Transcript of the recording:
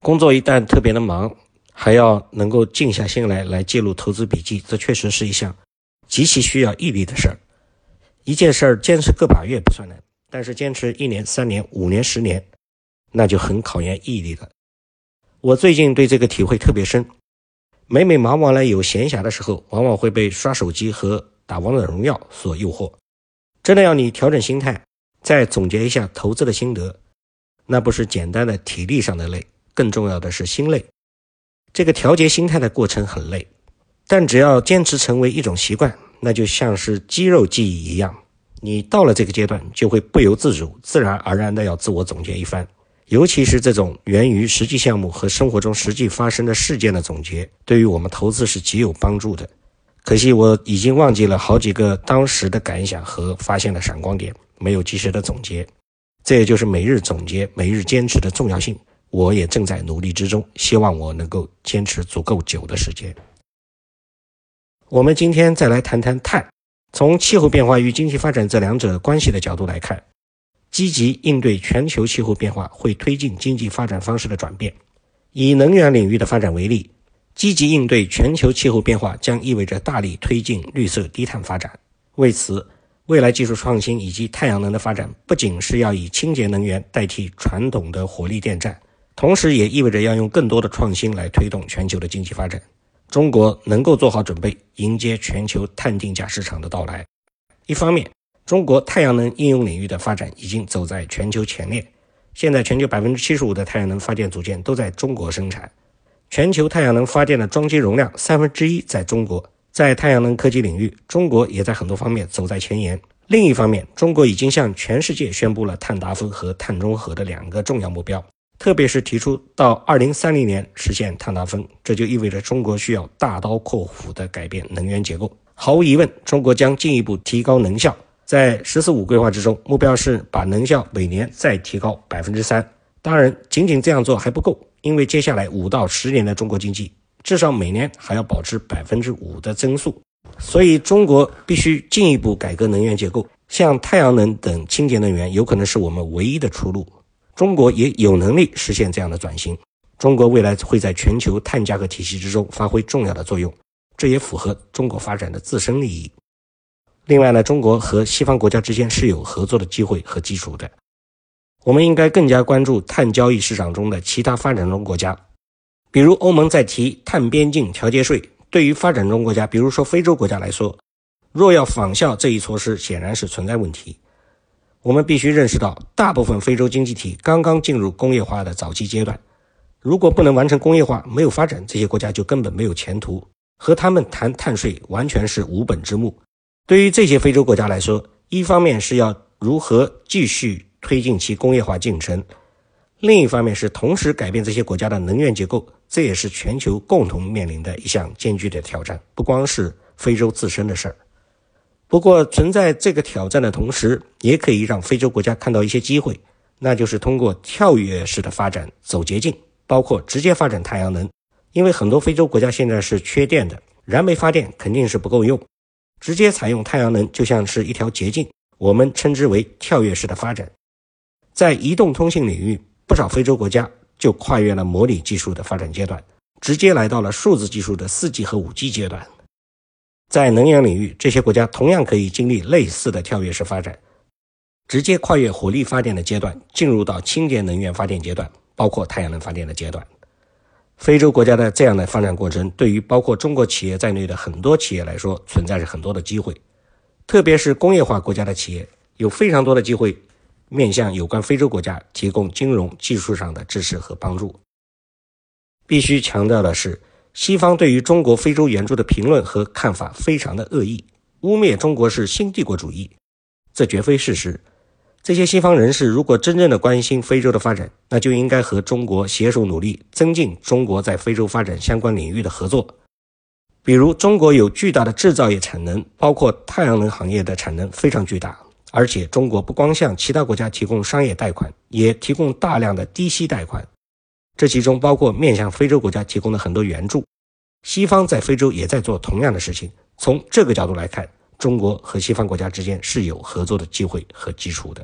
工作一旦特别的忙，还要能够静下心来来记录投资笔记，这确实是一项极其需要毅力的事儿。一件事儿坚持个把月不算难，但是坚持一年、三年、五年、十年，那就很考验毅力了。我最近对这个体会特别深。每每忙完了有闲暇的时候，往往会被刷手机和打王者荣耀所诱惑。真的要你调整心态，再总结一下投资的心得，那不是简单的体力上的累，更重要的是心累。这个调节心态的过程很累，但只要坚持成为一种习惯，那就像是肌肉记忆一样，你到了这个阶段，就会不由自主、自然而然的要自我总结一番。尤其是这种源于实际项目和生活中实际发生的事件的总结，对于我们投资是极有帮助的。可惜我已经忘记了好几个当时的感想和发现的闪光点，没有及时的总结。这也就是每日总结、每日坚持的重要性。我也正在努力之中，希望我能够坚持足够久的时间。我们今天再来谈谈碳，从气候变化与经济发展这两者关系的角度来看。积极应对全球气候变化，会推进经济发展方式的转变。以能源领域的发展为例，积极应对全球气候变化将意味着大力推进绿色低碳发展。为此，未来技术创新以及太阳能的发展，不仅是要以清洁能源代替传统的火力电站，同时也意味着要用更多的创新来推动全球的经济发展。中国能够做好准备，迎接全球碳定价市场的到来。一方面，中国太阳能应用领域的发展已经走在全球前列。现在，全球百分之七十五的太阳能发电组件都在中国生产。全球太阳能发电的装机容量三分之一在中国。在太阳能科技领域，中国也在很多方面走在前沿。另一方面，中国已经向全世界宣布了碳达峰和碳中和的两个重要目标，特别是提出到二零三零年实现碳达峰，这就意味着中国需要大刀阔斧地改变能源结构。毫无疑问，中国将进一步提高能效。在“十四五”规划之中，目标是把能效每年再提高百分之三。当然，仅仅这样做还不够，因为接下来五到十年的中国经济至少每年还要保持百分之五的增速，所以中国必须进一步改革能源结构。像太阳能等清洁能源，有可能是我们唯一的出路。中国也有能力实现这样的转型。中国未来会在全球碳价格体系之中发挥重要的作用，这也符合中国发展的自身利益。另外呢，中国和西方国家之间是有合作的机会和基础的。我们应该更加关注碳交易市场中的其他发展中国家，比如欧盟在提碳边境调节税。对于发展中国家，比如说非洲国家来说，若要仿效这一措施，显然是存在问题。我们必须认识到，大部分非洲经济体刚刚进入工业化的早期阶段，如果不能完成工业化，没有发展，这些国家就根本没有前途。和他们谈碳税，完全是无本之木。对于这些非洲国家来说，一方面是要如何继续推进其工业化进程，另一方面是同时改变这些国家的能源结构，这也是全球共同面临的一项艰巨的挑战，不光是非洲自身的事儿。不过，存在这个挑战的同时，也可以让非洲国家看到一些机会，那就是通过跳跃式的发展走捷径，包括直接发展太阳能，因为很多非洲国家现在是缺电的，燃煤发电肯定是不够用。直接采用太阳能就像是一条捷径，我们称之为跳跃式的发展。在移动通信领域，不少非洲国家就跨越了模拟技术的发展阶段，直接来到了数字技术的 4G 和 5G 阶段。在能源领域，这些国家同样可以经历类似的跳跃式发展，直接跨越火力发电的阶段，进入到清洁能源发电阶段，包括太阳能发电的阶段。非洲国家的这样的发展过程，对于包括中国企业在内的很多企业来说，存在着很多的机会。特别是工业化国家的企业，有非常多的机会面向有关非洲国家提供金融技术上的支持和帮助。必须强调的是，西方对于中国非洲援助的评论和看法非常的恶意，污蔑中国是新帝国主义，这绝非事实。这些西方人士如果真正的关心非洲的发展，那就应该和中国携手努力，增进中国在非洲发展相关领域的合作。比如，中国有巨大的制造业产能，包括太阳能行业的产能非常巨大，而且中国不光向其他国家提供商业贷款，也提供大量的低息贷款，这其中包括面向非洲国家提供的很多援助。西方在非洲也在做同样的事情。从这个角度来看，中国和西方国家之间是有合作的机会和基础的。